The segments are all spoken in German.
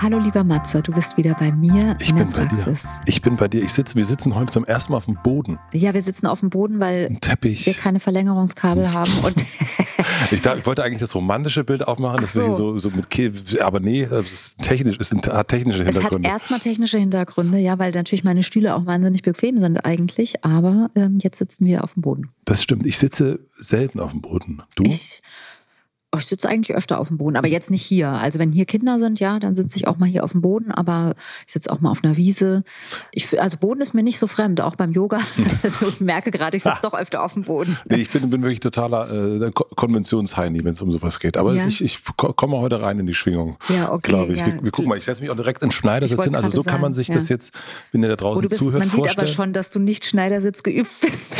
Hallo lieber Matze, du bist wieder bei mir ich in der bin bei Praxis. dir. Ich bin bei dir. Ich sitze, wir sitzen heute zum ersten Mal auf dem Boden. Ja, wir sitzen auf dem Boden, weil wir keine Verlängerungskabel haben Ich, da, ich wollte eigentlich das romantische Bild aufmachen, Ach deswegen so. so, so mit Ke aber nee, es ist technisch, es sind, hat technische es hat Hintergründe. erstmal technische Hintergründe, ja, weil natürlich meine Stühle auch wahnsinnig bequem sind eigentlich, aber ähm, jetzt sitzen wir auf dem Boden. Das stimmt. Ich sitze selten auf dem Boden. Du? Ich, ich sitze eigentlich öfter auf dem Boden, aber jetzt nicht hier. Also wenn hier Kinder sind, ja, dann sitze ich auch mal hier auf dem Boden, aber ich sitze auch mal auf einer Wiese. Ich, also Boden ist mir nicht so fremd, auch beim Yoga. Also ich merke gerade, ich sitze doch öfter auf dem Boden. Nee, ich bin, bin wirklich totaler äh, Ko- Konventionsheini, wenn es um sowas geht. Aber Ja. ich, ich ko- komme heute rein in die Schwingung. Ja, okay, Glaube ich. ja. Wir, wir gucken mal, ich setze mich auch direkt in Schneidersitz hin. Also so gerade kann man sagen, sich das jetzt, wenn ihr da Oh, draußen du bist, zuhört, man sieht aber vorstellen. schon, dass du nicht Schneidersitz geübt bist.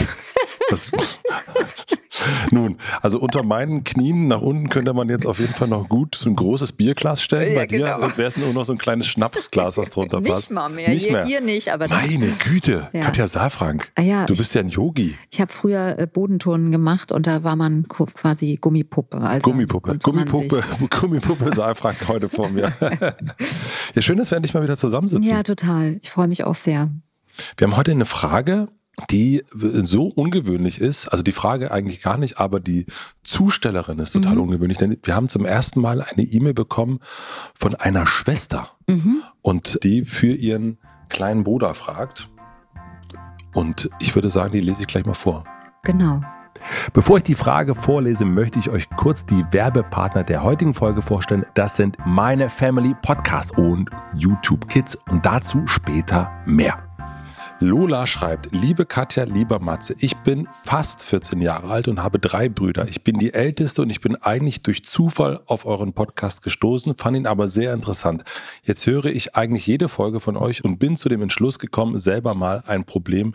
Das, Nun, also unter meinen Knien nach unten könnte man jetzt auf jeden Fall noch gut so ein großes Bierglas stellen. Ja, Bei dir genau. wäre es nur noch so ein kleines Schnapsglas, was drunter nicht passt. mal mehr. Nicht hier, mehr. hier nicht, aber Meine Güte, Ja. Katja Saalfrank. Ah ja, du ich- bist ja ein Yogi. Ich habe früher äh, Bodenturnen gemacht und da war man quasi Gummipuppe. Also Gummipuppe. Gummipuppe, Gummipuppe Saalfrank heute vor mir. ja, schön, dass wir endlich mal wieder zusammensitzen. Ja, total. Ich freue mich auch sehr. Wir haben heute eine Frage, die so ungewöhnlich ist. Also die Frage eigentlich gar nicht, aber die Zustellerin ist total Mhm. ungewöhnlich. Denn wir haben zum ersten Mal eine E-Mail bekommen von einer Schwester Mhm. und die für ihren kleinen Bruder fragt. Und ich würde sagen, die lese ich gleich mal vor. Genau. Bevor ich die Frage vorlese, möchte ich euch kurz die Werbepartner der heutigen Folge vorstellen. Das sind meine Family Podcast und YouTube Kids und dazu später mehr. Lola schreibt, liebe Katja, lieber Matze, ich bin fast 14 Jahre alt und habe drei Brüder. Ich bin die Älteste und ich bin eigentlich durch Zufall auf euren Podcast gestoßen, fand ihn aber sehr interessant. Jetzt höre ich eigentlich jede Folge von euch und bin zu dem Entschluss gekommen, selber mal ein Problem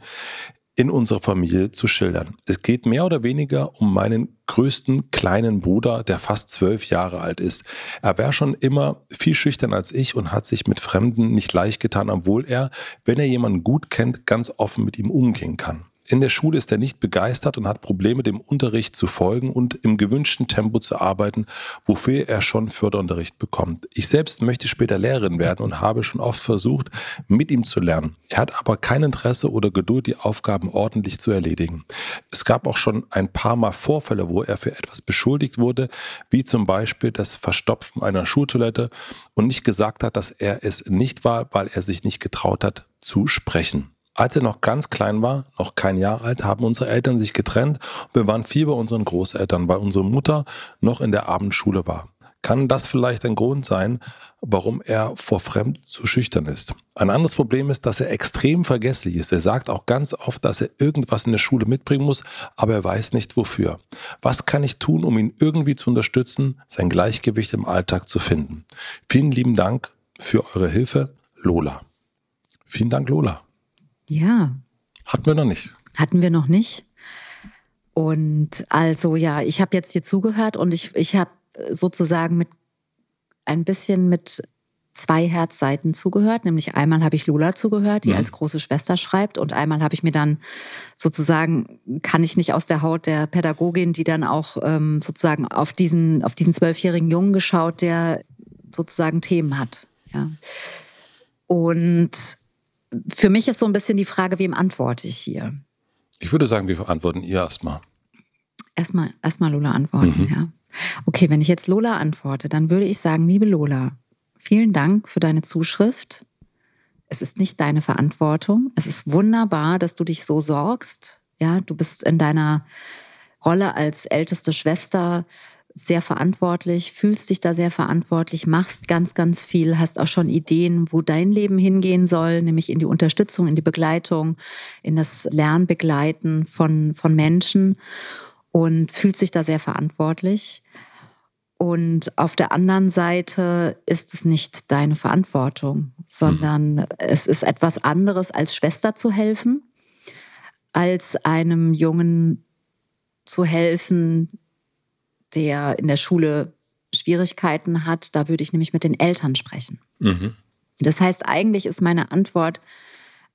in unserer Familie zu schildern. Es geht mehr oder weniger um meinen größten kleinen Bruder, der fast zwölf Jahre alt ist. Er war schon immer viel schüchtern als ich und hat sich mit Fremden nicht leicht getan, obwohl er, wenn er jemanden gut kennt, ganz offen mit ihm umgehen kann. In der Schule ist er nicht begeistert und hat Probleme, dem Unterricht zu folgen und im gewünschten Tempo zu arbeiten, wofür er schon Förderunterricht bekommt. Ich selbst möchte später Lehrerin werden und habe schon oft versucht, mit ihm zu lernen. Er hat aber kein Interesse oder Geduld, die Aufgaben ordentlich zu erledigen. Es gab auch schon ein paar Mal Vorfälle, wo er für etwas beschuldigt wurde, wie zum Beispiel das Verstopfen einer Schultoilette und nicht gesagt hat, dass er es nicht war, weil er sich nicht getraut hat zu sprechen. Als er noch ganz klein war, noch kein Jahr alt, haben unsere Eltern sich getrennt und wir waren viel bei unseren Großeltern, weil unsere Mutter noch in der Abendschule war. Kann das vielleicht ein Grund sein, warum er vor Fremd zu schüchtern ist? Ein anderes Problem ist, dass er extrem vergesslich ist. Er sagt auch ganz oft, dass er irgendwas in der Schule mitbringen muss, aber er weiß nicht wofür. Was kann ich tun, um ihn irgendwie zu unterstützen, sein Gleichgewicht im Alltag zu finden? Vielen lieben Dank für eure Hilfe, Lola. Vielen Dank, Lola. Ja, Hatten wir noch nicht. hatten wir noch nicht. Und also ja, ich habe jetzt hier zugehört und ich, ich habe sozusagen mit ein bisschen mit zwei Herzseiten zugehört. Nämlich einmal habe ich Lola zugehört, die Mhm. als große Schwester schreibt. Und einmal habe ich mir dann sozusagen, kann ich nicht aus der Haut der Pädagogin, die dann auch ähm, sozusagen auf diesen, auf diesen zwölfjährigen Jungen geschaut, der sozusagen Themen hat. Ja. Und für mich ist so ein bisschen die Frage, wem antworte ich hier? Ich würde sagen, wir antworten ihr erstmal. Erstmal, erstmal Lola antworten, Mhm. ja. Okay, wenn ich jetzt Lola antworte, dann würde ich sagen, liebe Lola, vielen Dank für deine Zuschrift. Es ist nicht deine Verantwortung. Es ist wunderbar, dass du dich so sorgst Ja, du bist in deiner Rolle als älteste Schwester sehr verantwortlich, fühlst dich da sehr verantwortlich, machst ganz, ganz viel, hast auch schon Ideen, wo dein Leben hingehen soll, nämlich in die Unterstützung, in die Begleitung, in das Lernbegleiten von, von Menschen und fühlst dich da sehr verantwortlich. Und auf der anderen Seite ist es nicht deine Verantwortung, sondern mhm. es ist etwas anderes, als Schwester zu helfen, als einem Jungen zu helfen, der in der Schule Schwierigkeiten hat, da würde ich nämlich mit den Eltern sprechen. Mhm. Das heißt, eigentlich ist meine Antwort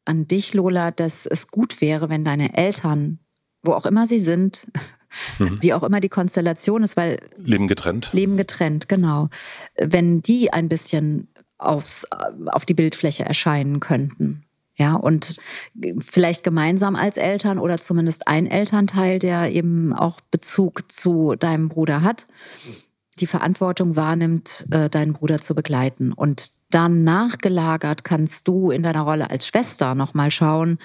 an dich, Lola, dass es gut wäre, wenn deine Eltern, wo auch immer sie sind, mhm. wie auch immer die Konstellation ist, weil. Leben getrennt. Leben getrennt, genau. Wenn die ein bisschen aufs, auf die Bildfläche erscheinen könnten. Ja, und vielleicht gemeinsam als Eltern oder zumindest ein Elternteil, der eben auch Bezug zu deinem Bruder hat, die Verantwortung wahrnimmt, äh, deinen Bruder zu begleiten. Und dann nachgelagert kannst du in deiner Rolle als Schwester nochmal schauen,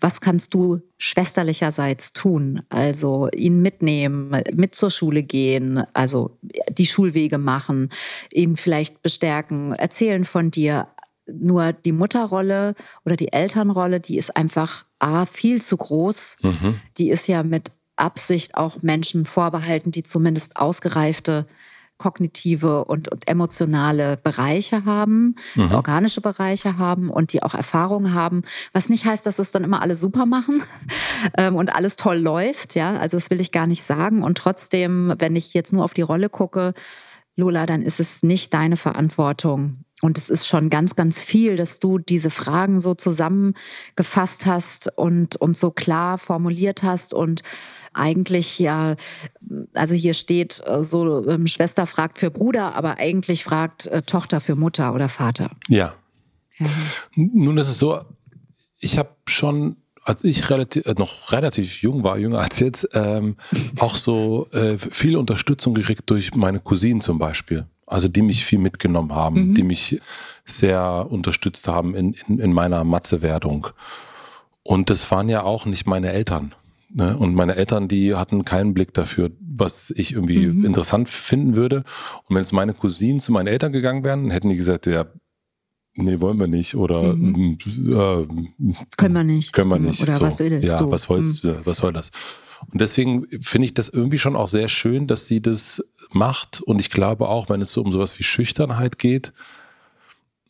was kannst du schwesterlicherseits tun? Also ihn mitnehmen, mit zur Schule gehen, also die Schulwege machen, ihn vielleicht bestärken, erzählen von dir, nur die Mutterrolle oder die Elternrolle, die ist einfach A, viel zu groß. Mhm. Die ist ja mit Absicht auch Menschen vorbehalten, die zumindest ausgereifte kognitive und, und emotionale Bereiche haben, mhm. organische Bereiche haben und die auch Erfahrungen haben. Was nicht heißt, dass es dann immer alle super machen ähm, und alles toll läuft. Ja, also das will ich gar nicht sagen. Und trotzdem, wenn ich jetzt nur auf die Rolle gucke, Lola, dann ist es nicht deine Verantwortung, und es ist schon ganz, ganz viel, dass du diese Fragen so zusammengefasst hast und, und so klar formuliert hast und eigentlich ja, also hier steht äh, so, ähm, Schwester fragt für Bruder, aber eigentlich fragt äh, Tochter für Mutter oder Vater. Ja. ja. Nun ist es so, ich habe schon als ich relativ, äh, noch relativ jung war, jünger als jetzt, ähm, auch so äh, viel Unterstützung gekriegt durch meine Cousinen zum Beispiel. Also die mich viel mitgenommen haben, mhm. die mich sehr unterstützt haben in, in, in meiner Matzewerdung. Und das waren ja auch nicht meine Eltern. Ne? Und meine Eltern, die hatten keinen Blick dafür, was ich irgendwie mhm. interessant finden würde. Und wenn jetzt meine Cousinen zu meinen Eltern gegangen wären, hätten die gesagt, ja, nee, wollen wir nicht oder mhm. äh, können wir nicht. Können wir nicht. Oder so. was willst ja, du? Was, wollt's, mhm. was soll das? Und deswegen finde ich das irgendwie schon auch sehr schön, dass sie das macht. Und ich glaube auch, wenn es so um sowas wie Schüchternheit geht,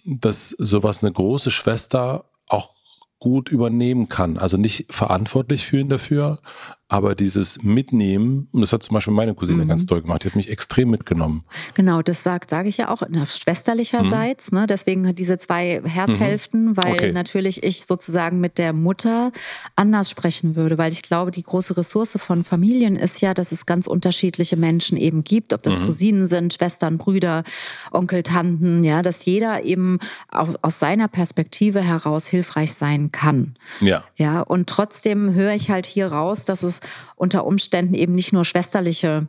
dass sowas eine große Schwester auch gut übernehmen kann. Also nicht verantwortlich fühlen dafür, aber dieses Mitnehmen, und das hat zum Beispiel meine Cousine mhm. ganz toll gemacht, die hat mich extrem mitgenommen. Genau, das sage ich ja auch schwesterlicherseits. Mhm. Ne? Deswegen diese zwei Herzhälften, mhm. weil okay. natürlich ich sozusagen mit der Mutter anders sprechen würde, weil ich glaube, die große Ressource von Familien ist ja, dass es ganz unterschiedliche Menschen eben gibt, ob das mhm. Cousinen sind, Schwestern, Brüder, Onkel, Tanten, ja, dass jeder eben auch aus seiner Perspektive heraus hilfreich sein kann. Ja. Ja, und trotzdem höre ich halt hier raus, dass es unter Umständen eben nicht nur schwesterliche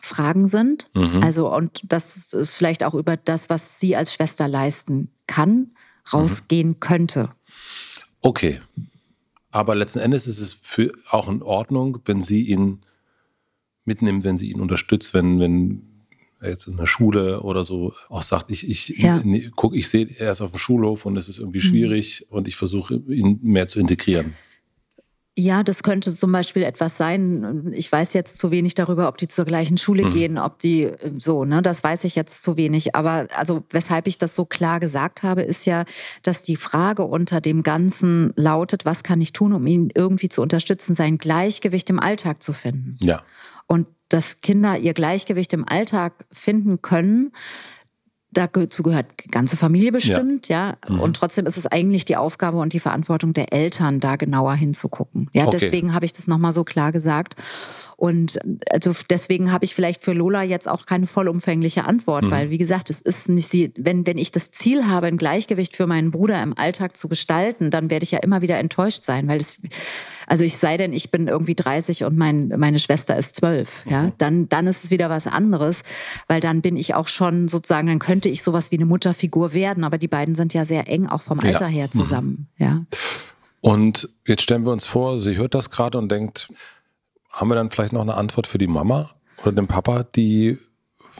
Fragen sind. Mhm. Also, und dass es vielleicht auch über das, was sie als Schwester leisten kann, rausgehen mhm. könnte. Okay. Aber letzten Endes ist es für auch in Ordnung, wenn sie ihn mitnimmt, wenn sie ihn unterstützt, wenn, wenn er jetzt in der Schule oder so auch sagt, ich, ich ja. guck, ich sehe, er ist auf dem Schulhof und es ist irgendwie mhm. schwierig mhm. und ich versuche ihn mehr zu integrieren. Ja, das könnte zum Beispiel etwas sein. Ich weiß jetzt zu wenig darüber, ob die zur gleichen Schule mhm. gehen, ob die äh, so, ne, das weiß ich jetzt zu wenig. Aber also, weshalb ich das so klar gesagt habe, ist ja, dass die Frage unter dem Ganzen lautet, was kann ich tun, um ihn irgendwie zu unterstützen, sein Gleichgewicht im Alltag zu finden. Ja. Und dass Kinder ihr Gleichgewicht im Alltag finden können, dazu gehört die ganze Familie bestimmt, ja. ja. Mhm. Und trotzdem ist es eigentlich die Aufgabe und die Verantwortung der Eltern, da genauer hinzugucken. Ja, okay. deswegen habe ich das nochmal so klar gesagt. Und also deswegen habe ich vielleicht für Lola jetzt auch keine vollumfängliche Antwort, mhm. weil wie gesagt, es ist nicht sie, wenn, wenn ich das Ziel habe, ein Gleichgewicht für meinen Bruder im Alltag zu gestalten, dann werde ich ja immer wieder enttäuscht sein, weil es, also ich sei denn, ich bin irgendwie 30 und mein, meine Schwester ist 12, mhm. ja, dann, dann ist es wieder was anderes, weil dann bin ich auch schon sozusagen, dann könnte ich sowas wie eine Mutterfigur werden, aber die beiden sind ja sehr eng auch vom Alter ja. her mhm. zusammen, mhm. ja. Und jetzt stellen wir uns vor, sie hört das gerade und denkt, haben wir dann vielleicht noch eine Antwort für die Mama oder den Papa, die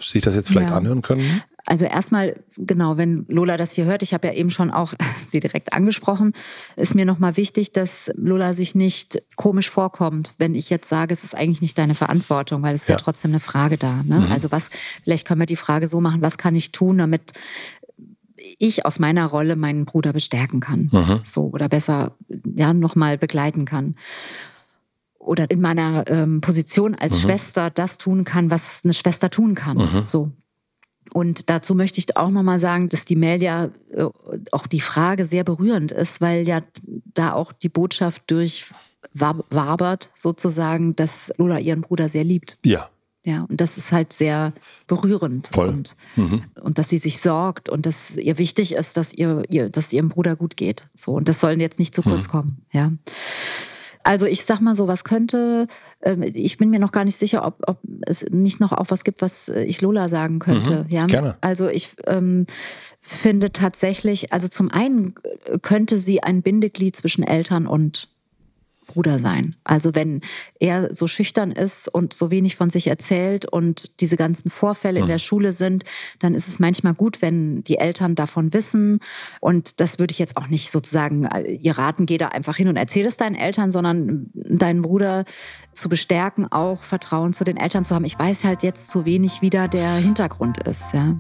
sich das jetzt vielleicht ja. anhören können? Also erstmal, genau, wenn Lola das hier hört, ich habe ja eben schon auch sie direkt angesprochen, ist mir nochmal wichtig, dass Lola sich nicht komisch vorkommt, wenn ich jetzt sage, es ist eigentlich nicht deine Verantwortung, weil es ist ja, ja trotzdem eine Frage da. Ne? Mhm. Also was, vielleicht können wir die Frage so machen, was kann ich tun, damit ich aus meiner Rolle meinen Bruder bestärken kann. Mhm. So, oder besser ja, nochmal begleiten kann oder in meiner ähm, Position als mhm. Schwester das tun kann, was eine Schwester tun kann. Mhm. So. Und dazu möchte ich auch nochmal sagen, dass die Mail ja äh, auch die Frage sehr berührend ist, weil ja da auch die Botschaft durchwabert sozusagen, dass Lola ihren Bruder sehr liebt. Ja. Ja, und das ist halt sehr berührend. Voll. Und, mhm. und dass sie sich sorgt und dass ihr wichtig ist, dass ihr, ihr, dass ihrem Bruder gut geht. So, und das soll jetzt nicht zu kurz mhm. kommen. Ja. Also ich sag mal so, was könnte, ähm, ich bin mir noch gar nicht sicher, ob, ob es nicht noch auch was gibt, was äh, ich Lola sagen könnte. Mhm, ja? Gerne. Also ich ähm, finde tatsächlich, also zum einen könnte sie ein Bindeglied zwischen Eltern und Bruder sein. Also wenn er so schüchtern ist und so wenig von sich erzählt und diese ganzen Vorfälle mhm. in der Schule sind, dann ist es manchmal gut, wenn die Eltern davon wissen. Und das würde ich jetzt auch nicht sozusagen äh, ihr raten, geh da einfach hin und erzähl es deinen Eltern, sondern deinen Bruder zu bestärken, auch Vertrauen zu den Eltern zu haben. Ich weiß halt jetzt zu wenig, wie da der Hintergrund ist. Ja.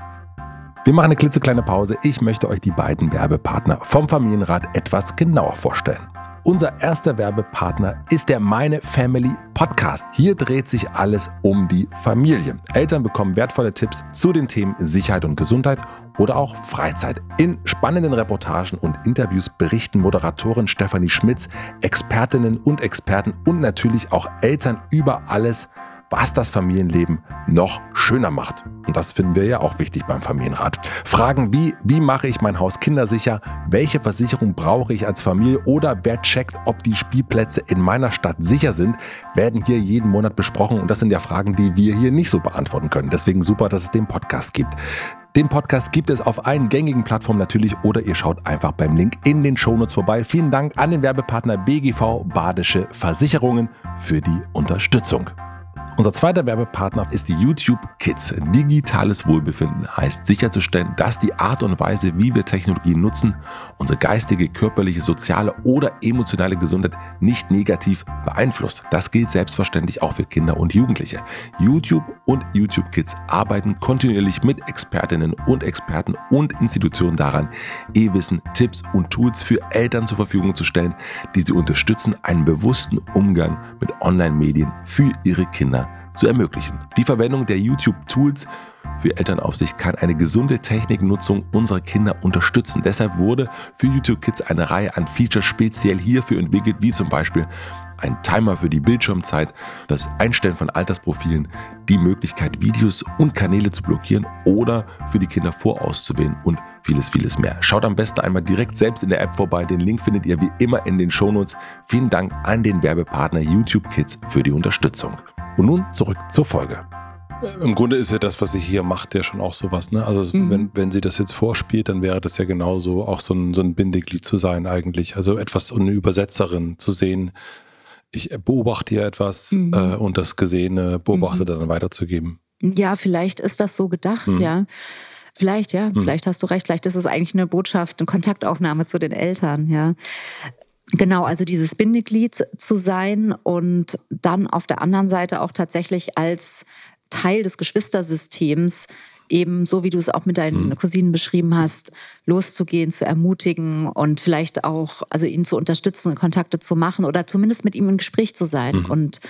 Wir machen eine klitzekleine Pause. Ich möchte euch die beiden Werbepartner vom Familienrat etwas genauer vorstellen. Unser erster Werbepartner ist der Meine Family Podcast. Hier dreht sich alles um die Familie. Eltern bekommen wertvolle Tipps zu den Themen Sicherheit und Gesundheit oder auch Freizeit. In spannenden Reportagen und Interviews berichten Moderatorin Stefanie Schmitz, Expertinnen und Experten und natürlich auch Eltern über alles, was das Familienleben noch schöner macht. Und das finden wir ja auch wichtig beim Familienrat. Fragen wie, wie mache ich mein Haus kindersicher? Welche Versicherung brauche ich als Familie? Oder wer checkt, ob die Spielplätze in meiner Stadt sicher sind, werden hier jeden Monat besprochen. Und das sind ja Fragen, die wir hier nicht so beantworten können. Deswegen super, dass es den Podcast gibt. Den Podcast gibt es auf allen gängigen Plattformen natürlich oder ihr schaut einfach beim Link in den Shownotes vorbei. Vielen Dank an den Werbepartner BGV Badische Versicherungen für die Unterstützung. Unser zweiter Werbepartner ist die YouTube Kids. Digitales Wohlbefinden heißt sicherzustellen, dass die Art und Weise, wie wir Technologien nutzen, unsere geistige, körperliche, soziale oder emotionale Gesundheit nicht negativ beeinflusst. Das gilt selbstverständlich auch für Kinder und Jugendliche. YouTube und YouTube Kids arbeiten kontinuierlich mit Expertinnen und Experten und Institutionen daran, E-Wissen, Tipps und Tools für Eltern zur Verfügung zu stellen, die sie unterstützen, einen bewussten Umgang mit Online-Medien für ihre Kinder zu ermöglichen. Die Verwendung der YouTube-Tools für Elternaufsicht kann eine gesunde Techniknutzung unserer Kinder unterstützen. Deshalb wurde für YouTube Kids eine Reihe an Features speziell hierfür entwickelt, wie zum Beispiel ein Timer für die Bildschirmzeit, das Einstellen von Altersprofilen, die Möglichkeit, Videos und Kanäle zu blockieren oder für die Kinder vorauszuwählen und vieles, vieles mehr. Schaut am besten einmal direkt selbst in der App vorbei. Den Link findet ihr wie immer in den Shownotes. Vielen Dank an den Werbepartner YouTube Kids für die Unterstützung. Und nun zurück zur Folge. Im Grunde ist ja das, was sie hier macht, ja schon auch sowas. Ne? Also mhm. wenn, wenn sie das jetzt vorspielt, dann wäre das ja genauso auch so ein, so ein Bindeglied zu sein eigentlich. Also etwas, eine Übersetzerin zu sehen. Ich beobachte hier etwas mhm. äh, und das Gesehene beobachte mhm. dann weiterzugeben. Ja, vielleicht ist das so gedacht, mhm. ja. Vielleicht, ja, mhm. vielleicht hast du recht. Vielleicht ist es eigentlich eine Botschaft, eine Kontaktaufnahme zu den Eltern, ja. Genau, also dieses Bindeglied zu sein und dann auf der anderen Seite auch tatsächlich als Teil des Geschwistersystems eben so wie du es auch mit deinen mhm. Cousinen beschrieben hast, loszugehen, zu ermutigen und vielleicht auch, also ihn zu unterstützen, Kontakte zu machen oder zumindest mit ihm im Gespräch zu sein mhm. und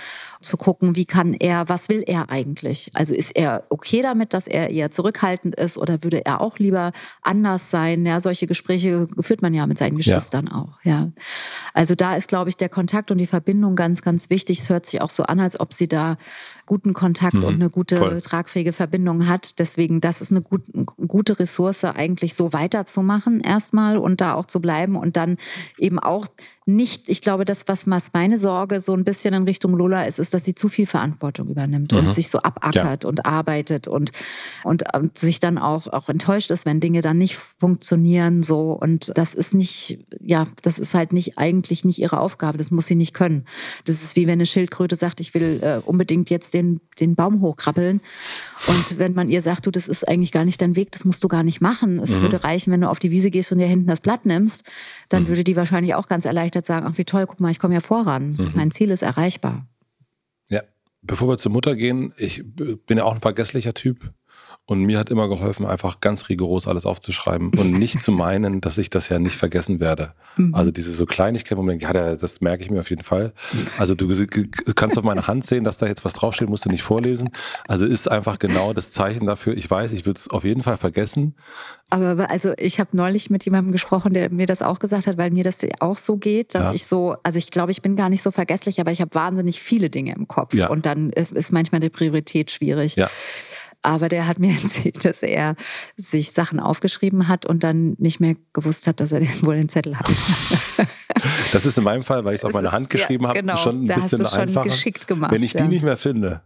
zu gucken, wie kann er, was will er eigentlich? Also ist er okay damit, dass er eher zurückhaltend ist oder würde er auch lieber anders sein? Ja, solche Gespräche führt man ja mit seinen Geschwistern ja. auch. Ja, also da ist, glaube ich, der Kontakt und die Verbindung ganz, ganz wichtig. Es hört sich auch so an, als ob sie da guten Kontakt mhm. und eine gute Voll. tragfähige Verbindung hat. Deswegen, das ist eine gut, gute Ressource, eigentlich so weiterzumachen erstmal und da auch zu bleiben und dann eben auch nicht, ich glaube, das, was meine Sorge so ein bisschen in Richtung Lola ist, ist, dass sie zu viel Verantwortung übernimmt mhm. und sich so abackert ja. und arbeitet und, und, und, sich dann auch, auch enttäuscht ist, wenn Dinge dann nicht funktionieren so. Und das ist nicht, ja, das ist halt nicht eigentlich nicht ihre Aufgabe. Das muss sie nicht können. Das ist wie wenn eine Schildkröte sagt, ich will äh, unbedingt jetzt den, den Baum hochkrabbeln. Und wenn man ihr sagt, du, das ist eigentlich gar nicht dein Weg, das musst du gar nicht machen. Es mhm. würde reichen, wenn du auf die Wiese gehst und dir hinten das Blatt nimmst, dann mhm. würde die wahrscheinlich auch ganz erleichtert sagen, ach wie toll, guck mal, ich komme ja voran. Mhm. Mein Ziel ist erreichbar. Ja, bevor wir zur Mutter gehen, ich bin ja auch ein vergesslicher Typ. Und mir hat immer geholfen, einfach ganz rigoros alles aufzuschreiben und nicht zu meinen, dass ich das ja nicht vergessen werde. Mhm. Also diese so Kleinigkeit, wo man denkt, ja, das merke ich mir auf jeden Fall. Also du kannst auf meine Hand sehen, dass da jetzt was draufsteht, musst du nicht vorlesen. Also ist einfach genau das Zeichen dafür. Ich weiß, ich würde es auf jeden Fall vergessen. Aber also ich habe neulich mit jemandem gesprochen, der mir das auch gesagt hat, weil mir das auch so geht, dass ja. ich so, also ich glaube, ich bin gar nicht so vergesslich, aber ich habe wahnsinnig viele Dinge im Kopf ja. und dann ist manchmal die Priorität schwierig. Ja. Aber der hat mir erzählt, dass er sich Sachen aufgeschrieben hat und dann nicht mehr gewusst hat, dass er wohl den Zettel hat. Das ist in meinem Fall, weil ich es auf meine Hand geschrieben ja, genau, habe, schon ein bisschen einfacher. Geschickt gemacht, Wenn ich die ja. nicht mehr finde,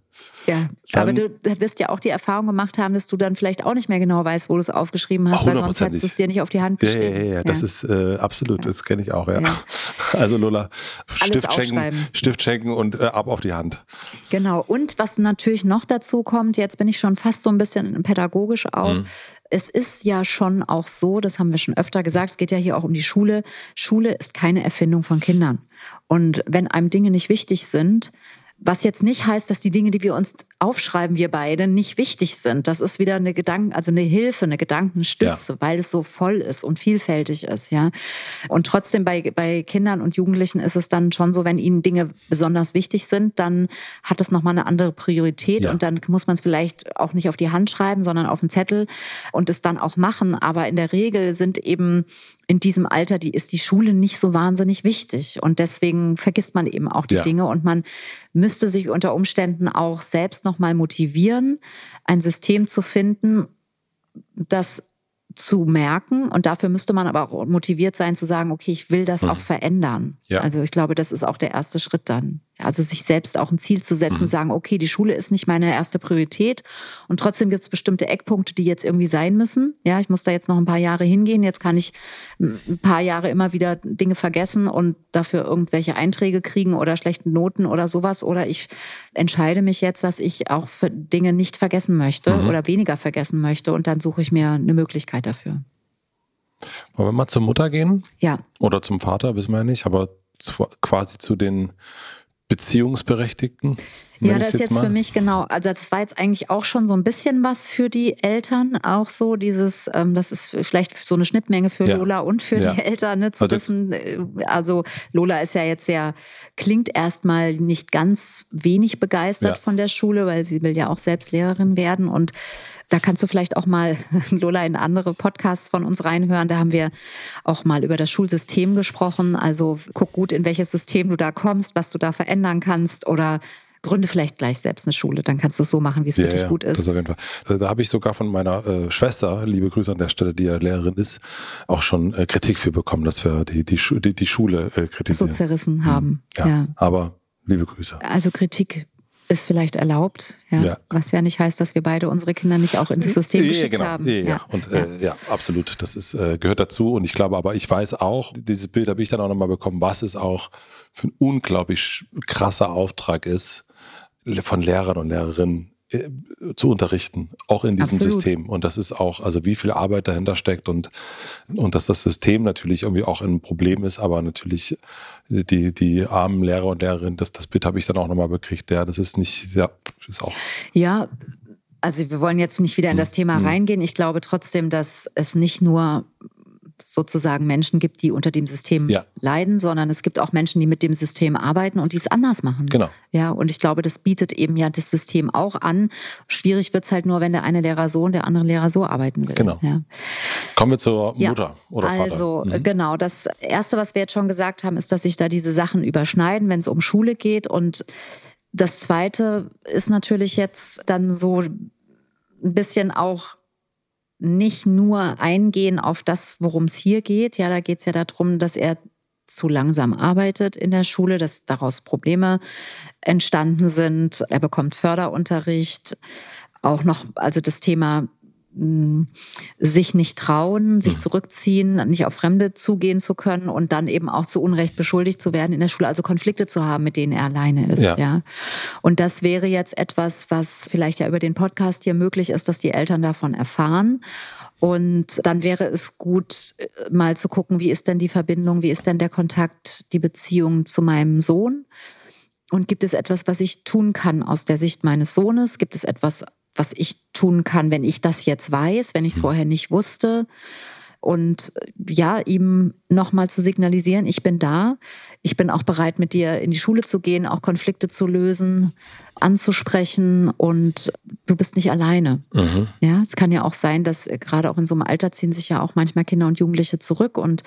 ja, aber du wirst ja auch die Erfahrung gemacht haben, dass du dann vielleicht auch nicht mehr genau weißt, wo du es aufgeschrieben hast, weil sonst hättest du es dir nicht auf die Hand geschrieben. Ja, ja, ja, ja. das ist äh, absolut, das kenne ich auch, ja. ja. Also Lola, Stift schenken, Stift schenken und äh, ab auf die Hand. Genau, und was natürlich noch dazu kommt, jetzt bin ich schon fast so ein bisschen pädagogisch auch, mhm. Es ist ja schon auch so, das haben wir schon öfter gesagt, es geht ja hier auch um die Schule. Schule ist keine Erfindung von Kindern. Und wenn einem Dinge nicht wichtig sind, was jetzt nicht heißt, dass die Dinge, die wir uns aufschreiben, wir beide, nicht wichtig sind. Das ist wieder eine Gedanken, also eine Hilfe, eine Gedankenstütze, ja. weil es so voll ist und vielfältig ist, ja. Und trotzdem bei, bei Kindern und Jugendlichen ist es dann schon so, wenn ihnen Dinge besonders wichtig sind, dann hat es nochmal eine andere Priorität ja. und dann muss man es vielleicht auch nicht auf die Hand schreiben, sondern auf den Zettel und es dann auch machen. Aber in der Regel sind eben in diesem Alter, die ist die Schule nicht so wahnsinnig wichtig. Und deswegen vergisst man eben auch die ja. Dinge und man müsste sich unter Umständen auch selbst nochmal motivieren, ein System zu finden, das zu merken. Und dafür müsste man aber auch motiviert sein zu sagen, okay, ich will das mhm. auch verändern. Ja. Also ich glaube, das ist auch der erste Schritt dann. Also sich selbst auch ein Ziel zu setzen, mhm. sagen, okay, die Schule ist nicht meine erste Priorität und trotzdem gibt es bestimmte Eckpunkte, die jetzt irgendwie sein müssen. Ja, ich muss da jetzt noch ein paar Jahre hingehen. Jetzt kann ich ein paar Jahre immer wieder Dinge vergessen und dafür irgendwelche Einträge kriegen oder schlechte Noten oder sowas. Oder ich entscheide mich jetzt, dass ich auch für Dinge nicht vergessen möchte mhm. oder weniger vergessen möchte und dann suche ich mir eine Möglichkeit dafür. Wollen wir mal zur Mutter gehen? Ja. Oder zum Vater, wissen wir ja nicht, aber quasi zu den Beziehungsberechtigten? Ja, das ist jetzt, jetzt für mich genau. Also das war jetzt eigentlich auch schon so ein bisschen was für die Eltern, auch so dieses, ähm, das ist vielleicht so eine Schnittmenge für ja. Lola und für ja. die Eltern, ne, zu also, wissen. Äh, also Lola ist ja jetzt sehr, klingt erstmal nicht ganz wenig begeistert ja. von der Schule, weil sie will ja auch selbst Lehrerin werden und da kannst du vielleicht auch mal, Lola, in andere Podcasts von uns reinhören. Da haben wir auch mal über das Schulsystem gesprochen. Also guck gut, in welches System du da kommst, was du da verändern kannst oder gründe vielleicht gleich selbst eine Schule. Dann kannst du es so machen, wie es ja, für dich ja, gut ist. Das auf jeden Fall. Also da habe ich sogar von meiner äh, Schwester, liebe Grüße an der Stelle, die ja Lehrerin ist, auch schon äh, Kritik für bekommen, dass wir die, die, die, die Schule äh, kritisieren. So zerrissen haben. Hm. Ja, ja, aber liebe Grüße. Also Kritik ist vielleicht erlaubt, ja? ja? was ja nicht heißt, dass wir beide unsere Kinder nicht auch in das System geschickt genau. haben. Ja, ja. Und ja. Äh, ja, absolut, das ist, äh, gehört dazu und ich glaube aber, ich weiß auch, dieses Bild habe ich dann auch nochmal bekommen, was es auch für ein unglaublich krasser Auftrag ist von Lehrern und Lehrerinnen äh, zu unterrichten, auch in diesem Absolut. System. Und das ist auch, also wie viel Arbeit dahinter steckt und, und dass das System natürlich irgendwie auch ein Problem ist, aber natürlich die, die armen Lehrer und Lehrerinnen, das, das Bild habe ich dann auch nochmal bekriegt. Ja, das ist nicht, ja, ist auch. Ja, also wir wollen jetzt nicht wieder in das hm, Thema hm. reingehen. Ich glaube trotzdem, dass es nicht nur sozusagen Menschen gibt, die unter dem System ja. leiden, sondern es gibt auch Menschen, die mit dem System arbeiten und die es anders machen. Genau. Ja, und ich glaube, das bietet eben ja das System auch an. Schwierig wird es halt nur, wenn der eine Lehrer so und der andere Lehrer so arbeiten will. Genau. Ja. Kommen wir zur Mutter oder Vater. Also, mhm. genau. Das Erste, was wir jetzt schon gesagt haben, ist, dass sich da diese Sachen überschneiden, wenn es um Schule geht. Und das Zweite ist natürlich jetzt dann so ein bisschen auch nicht nur eingehen auf das, worum es hier geht. Ja, da geht es ja darum, dass er zu langsam arbeitet in der Schule, dass daraus Probleme entstanden sind. Er bekommt Förderunterricht. Auch noch, also das Thema sich nicht trauen, sich mhm. zurückziehen, nicht auf Fremde zugehen zu können und dann eben auch zu Unrecht beschuldigt zu werden in der Schule, also Konflikte zu haben, mit denen er alleine ist. Ja. ja. Und das wäre jetzt etwas, was vielleicht ja über den Podcast hier möglich ist, dass die Eltern davon erfahren. Und dann wäre es gut, äh, mal zu gucken, wie ist denn die Verbindung, wie ist denn der Kontakt, die Beziehung zu meinem Sohn? Und gibt es etwas, was ich tun kann aus der Sicht meines Sohnes? Gibt es etwas was ich tun kann, wenn ich das jetzt weiß, wenn ich es mhm. vorher nicht wusste. Und ja, ihm nochmal zu signalisieren, ich bin da. Ich bin auch bereit, mit dir in die Schule zu gehen, auch Konflikte zu lösen, anzusprechen und du bist nicht alleine. Mhm. Ja, es kann ja auch sein, dass gerade auch in so einem Alter ziehen sich ja auch manchmal Kinder und Jugendliche zurück. Und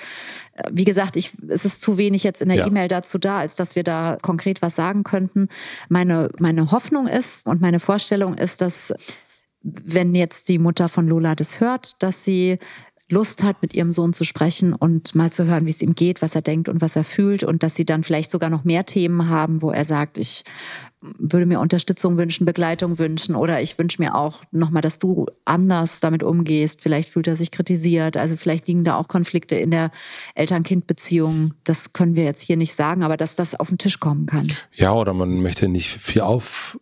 äh, wie gesagt, ich, es ist zu wenig jetzt in der ja. E-Mail dazu da, als dass wir da konkret was sagen könnten. Meine, meine Hoffnung ist und meine Vorstellung ist, dass wenn jetzt die Mutter von Lola das hört, dass sie Lust hat, mit ihrem Sohn zu sprechen und mal zu hören, wie es ihm geht, was er denkt und was er fühlt und dass sie dann vielleicht sogar noch mehr Themen haben, wo er sagt, ich würde mir Unterstützung wünschen, Begleitung wünschen oder ich wünsche mir auch nochmal, dass du anders damit umgehst. Vielleicht fühlt er sich kritisiert. Also vielleicht liegen da auch Konflikte in der Eltern-Kind-Beziehung. Das können wir jetzt hier nicht sagen, aber dass das auf den Tisch kommen kann. Ja, oder man möchte nicht viel auf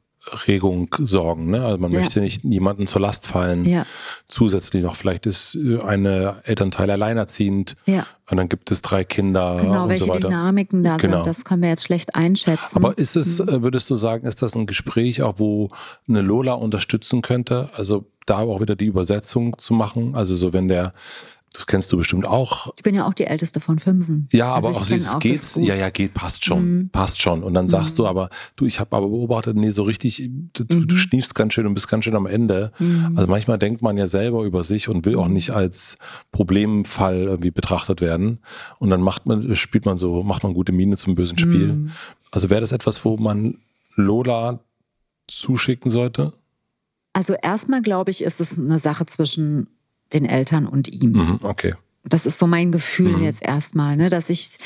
Regung sorgen. Ne? Also man ja. möchte nicht niemanden zur Last fallen. Ja. Zusätzlich noch, vielleicht ist äh, eine Elternteil alleinerziehend ja. und dann gibt es drei Kinder. Genau, und welche so weiter. Dynamiken da genau. sind, das können wir jetzt schlecht einschätzen. Aber ist es, mhm. Äh, würdest du sagen, ist das ein Gespräch auch, wo eine Lola unterstützen könnte? Also da auch wieder die Übersetzung zu machen. Also so, wenn der das kennst du bestimmt auch. Ich bin ja auch die älteste von fünfen. Ja, aber also auch dieses geht, ja, ja, geht, passt schon, mhm. passt schon. Und dann sagst mhm. du aber, du, ich habe aber beobachtet, nee, so richtig, du, mhm. du schniefst ganz schön und bist ganz schön am Ende. Mhm. Also manchmal denkt man ja selber über sich und will auch nicht als Problemfall irgendwie betrachtet werden. Und dann macht man, spielt man so, macht man gute Miene zum bösen Spiel. Mhm. Also wäre das etwas, wo man Lola zuschicken sollte? Also erstmal glaube ich, ist es eine Sache zwischen den Eltern und ihm. Mhm, okay. Das ist so mein Gefühl mhm. jetzt erstmal, ne? dass ich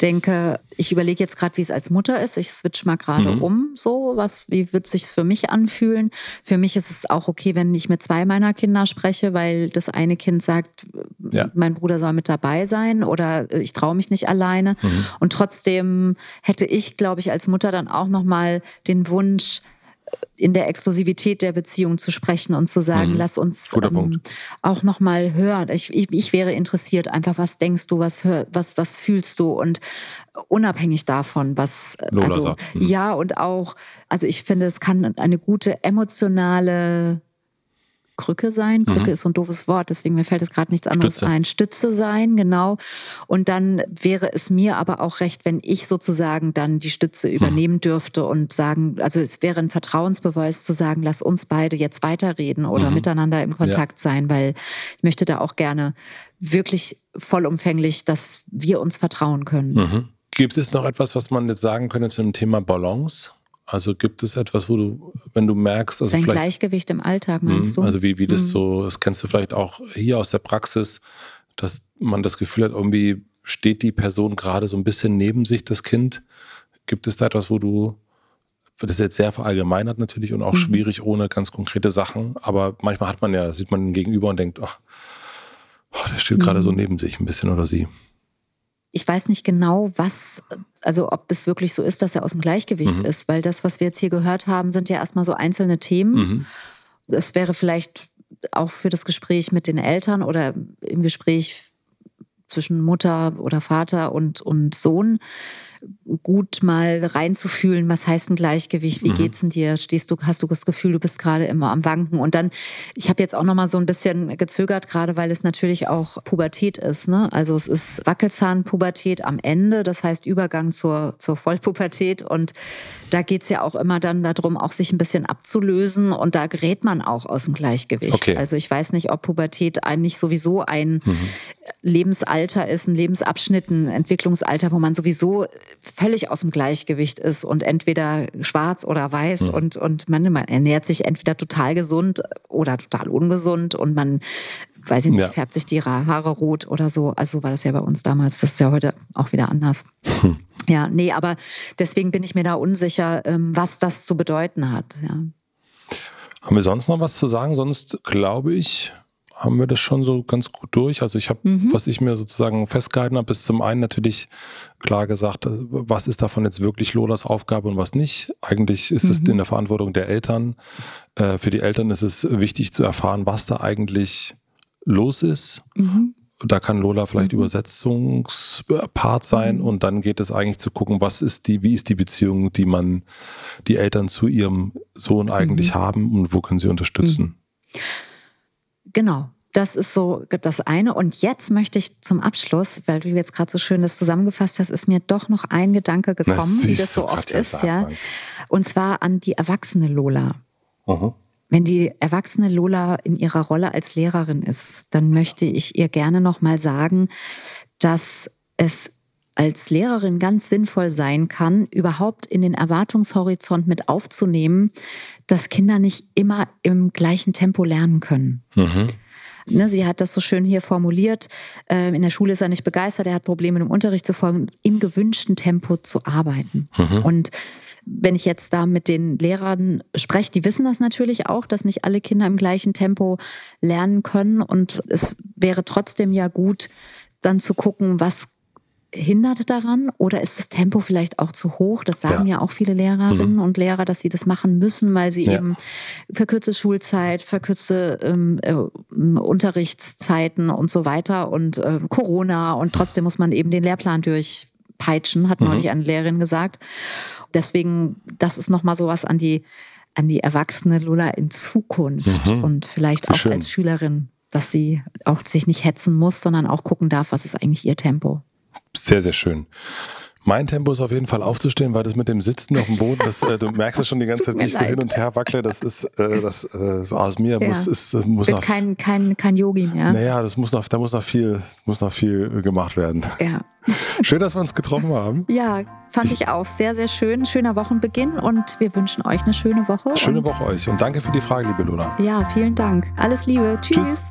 denke, ich überlege jetzt gerade, wie es als Mutter ist. Ich switch mal gerade mhm. um, so was, wie wird sich für mich anfühlen? Für mich ist es auch okay, wenn ich mit zwei meiner Kinder spreche, weil das eine Kind sagt, ja. mein Bruder soll mit dabei sein oder ich traue mich nicht alleine. Mhm. Und trotzdem hätte ich, glaube ich, als Mutter dann auch noch mal den Wunsch, in der Exklusivität der Beziehung zu sprechen und zu sagen, mhm. lass uns ähm, auch noch mal hören. Ich, ich, ich, wäre interessiert, einfach was denkst du, was hör, was was fühlst du und unabhängig davon, was Lola also sagt. Mhm. ja und auch, also ich finde, es kann eine gute emotionale Krücke sein. Krücke mhm. ist so ein doofes Wort, deswegen mir fällt es gerade nichts anderes Stütze. ein. Stütze sein, genau. Und dann wäre es mir aber auch recht, wenn ich sozusagen dann die Stütze mhm. übernehmen dürfte und sagen, also es wäre ein Vertrauensbeweis zu sagen, lass uns beide jetzt weiterreden oder mhm. miteinander im Kontakt ja. sein, weil ich möchte da auch gerne wirklich vollumfänglich, dass wir uns vertrauen können. Mhm. Gibt es noch etwas, was man jetzt sagen könnte zum Thema Balance? Also gibt es etwas, wo du, wenn du merkst, also Sein Gleichgewicht im Alltag meinst mh, du? Also wie, wie das mhm. so, das kennst du vielleicht auch hier aus der Praxis, dass man das Gefühl hat, irgendwie steht die Person gerade so ein bisschen neben sich, das Kind. Gibt es da etwas, wo du, das ist jetzt sehr verallgemeinert natürlich und auch mhm. schwierig ohne ganz konkrete Sachen, aber manchmal hat man ja, sieht man den Gegenüber und denkt, ach, oh, der steht mhm. gerade so mhm. neben sich ein bisschen oder sie ich weiß nicht genau, was, also ob es wirklich so ist, dass er aus dem Gleichgewicht mhm. ist, weil das, was wir jetzt hier gehört haben, sind ja erstmal so einzelne Themen. Mhm. Es wäre vielleicht auch für das Gespräch mit den Eltern oder im Gespräch zwischen Mutter oder Vater und, und Sohn gut mal reinzufühlen, was heißt ein Gleichgewicht, wie mhm. geht's denn dir? Stehst du, hast du das Gefühl, du bist gerade immer am Wanken? Und dann, ich habe jetzt auch noch mal so ein bisschen gezögert, gerade weil es natürlich auch Pubertät ist. Ne? Also es ist Wackelzahnpubertät am Ende, das heißt Übergang zur, zur Vollpubertät. Und da geht's ja auch immer dann darum, auch sich ein bisschen abzulösen. Und da gerät man auch aus dem Gleichgewicht. Okay. Also ich weiß nicht, ob Pubertät eigentlich sowieso ein mhm. Lebensalter ist, ein Lebensabschnitt, ein Entwicklungsalter, wo man sowieso völlig aus dem Gleichgewicht ist und entweder schwarz oder weiß mhm. und, und man, man ernährt sich entweder total gesund oder total ungesund und man weiß ich nicht, ja. färbt sich die Haare rot oder so. Also war das ja bei uns damals. Das ist ja heute auch wieder anders. Hm. Ja, nee, aber deswegen bin ich mir da unsicher, ähm, was das zu bedeuten hat. Ja. Haben wir sonst noch was zu sagen? Sonst glaube ich, haben wir das schon so ganz gut durch. Also ich habe, mhm. was ich mir sozusagen festgehalten habe, ist zum einen natürlich klar gesagt, was ist davon jetzt wirklich Lolas Aufgabe und was nicht. Eigentlich ist mhm. es in der Verantwortung der Eltern. Äh, für die Eltern ist es wichtig zu erfahren, was da eigentlich los ist. Mhm. Da kann Lola vielleicht mhm. Übersetzungspart sein mhm. und dann geht es eigentlich zu gucken, was ist die, wie ist die Beziehung, die man, die Eltern zu ihrem Sohn eigentlich mhm. haben und wo können sie unterstützen. Genau. Das ist so das eine. Und jetzt möchte ich zum Abschluss, weil du jetzt gerade so schön das zusammengefasst hast, ist mir doch noch ein Gedanke gekommen, wie das so oft ist, ja. Und zwar an die erwachsene Lola. Mhm. Wenn die erwachsene Lola in ihrer Rolle als Lehrerin ist, dann möchte ich ihr gerne noch mal sagen, dass es als Lehrerin ganz sinnvoll sein kann, überhaupt in den Erwartungshorizont mit aufzunehmen, dass Kinder nicht immer im gleichen Tempo lernen können. Mhm. Ne, sie hat das so schön hier formuliert. Äh, in der Schule ist er nicht begeistert, er hat Probleme im Unterricht zu folgen, im gewünschten Tempo zu arbeiten. Mhm. Und wenn ich jetzt da mit den Lehrern spreche, die wissen das natürlich auch, dass nicht alle Kinder im gleichen Tempo lernen können. Und es wäre trotzdem ja gut, dann zu gucken, was hindert daran oder ist das Tempo vielleicht auch zu hoch? Das sagen ja, ja auch viele Lehrerinnen mhm. und Lehrer, dass sie das machen müssen, weil sie ja. eben verkürzte Schulzeit, verkürzte ähm, äh, Unterrichtszeiten und so weiter und äh, Corona und trotzdem muss man eben den Lehrplan durchpeitschen, hat mhm. neulich eine Lehrerin gesagt. Deswegen, das ist nochmal sowas an die, an die erwachsene Lula in Zukunft mhm. und vielleicht auch Schön. als Schülerin, dass sie auch sich nicht hetzen muss, sondern auch gucken darf, was ist eigentlich ihr Tempo. Sehr, sehr schön. Mein Tempo ist auf jeden Fall aufzustehen, weil das mit dem Sitzen auf dem Boden, das, äh, du merkst es schon die ganze Zeit, wie ich so hin und her wackle. Das ist, äh, das äh, aus mir ja. muss, ist, muss noch, kein, kein, kein Yogi mehr. Naja, das muss noch, da muss noch viel, muss noch viel gemacht werden. Ja. Schön, dass wir uns getroffen haben. Ja, fand ich auch sehr, sehr schön. Schöner Wochenbeginn und wir wünschen euch eine schöne Woche. Schöne Woche euch und danke für die Frage, liebe Lola. Ja, vielen Dank. Alles Liebe. Tschüss. Tschüss.